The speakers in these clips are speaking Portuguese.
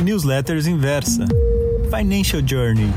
Newsletters Inversa. Financial Journey.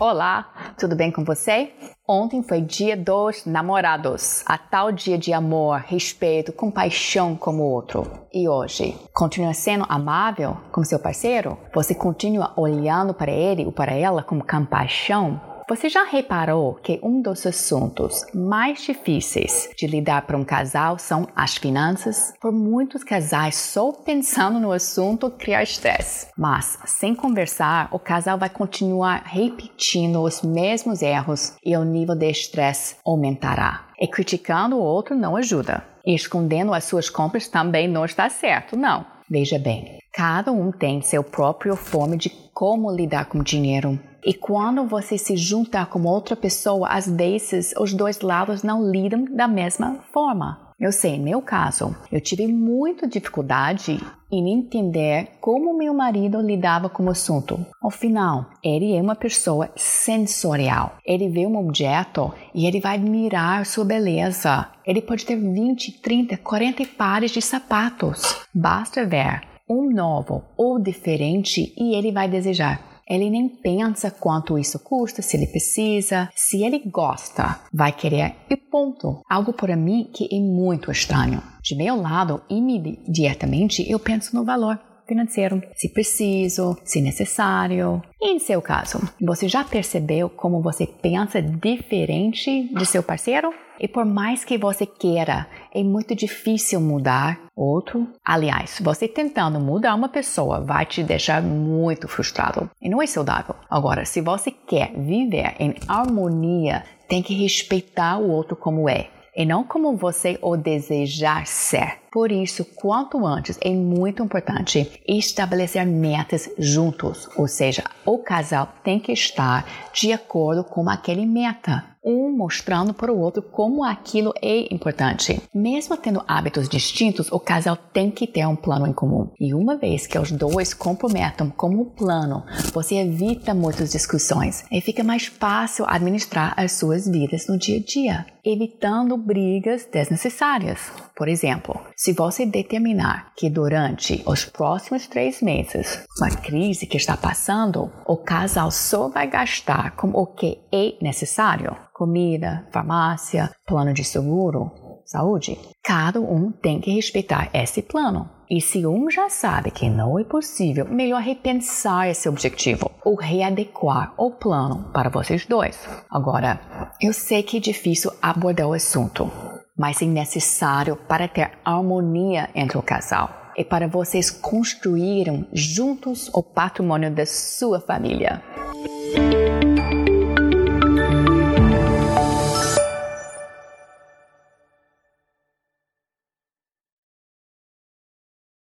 Olá, tudo bem com você? Ontem foi dia dos namorados, a tal dia de amor, respeito, compaixão como o outro. E hoje, continua sendo amável com seu parceiro? Você continua olhando para ele ou para ela com compaixão? Você já reparou que um dos assuntos mais difíceis de lidar para um casal são as finanças? Por muitos casais, só pensando no assunto cria estresse. Mas, sem conversar, o casal vai continuar repetindo os mesmos erros e o nível de estresse aumentará. E criticando o outro não ajuda. E escondendo as suas compras também não está certo, não. Veja bem, cada um tem seu próprio forma de como lidar com dinheiro. E quando você se junta com outra pessoa, às vezes os dois lados não lidam da mesma forma. Eu sei, no meu caso, eu tive muita dificuldade em entender como meu marido lidava com o assunto. Afinal, ele é uma pessoa sensorial. Ele vê um objeto e ele vai admirar sua beleza. Ele pode ter 20, 30, 40 pares de sapatos. Basta ver um novo ou diferente e ele vai desejar. Ele nem pensa quanto isso custa, se ele precisa, se ele gosta, vai querer e ponto. Algo para mim que é muito estranho. De meu lado, imediatamente eu penso no valor financeiro, se preciso, se necessário. E em seu caso, você já percebeu como você pensa diferente de seu parceiro? E por mais que você queira, é muito difícil mudar outro. Aliás, você tentando mudar uma pessoa vai te deixar muito frustrado e não é saudável. Agora, se você quer viver em harmonia, tem que respeitar o outro como é e não como você o desejar ser. Por isso, quanto antes é muito importante estabelecer metas juntos, ou seja, o casal tem que estar de acordo com aquele meta um mostrando para o outro como aquilo é importante. Mesmo tendo hábitos distintos, o casal tem que ter um plano em comum. E uma vez que os dois comprometam como plano, você evita muitas discussões e fica mais fácil administrar as suas vidas no dia a dia, evitando brigas desnecessárias. Por exemplo, se você determinar que durante os próximos três meses, uma crise que está passando, o casal só vai gastar com o que é necessário, comida, farmácia, plano de seguro, saúde, cada um tem que respeitar esse plano. E se um já sabe que não é possível, melhor repensar esse objetivo ou readequar o plano para vocês dois. Agora, eu sei que é difícil abordar o assunto, mas é necessário para ter harmonia entre o casal e para vocês construírem juntos o patrimônio da sua família.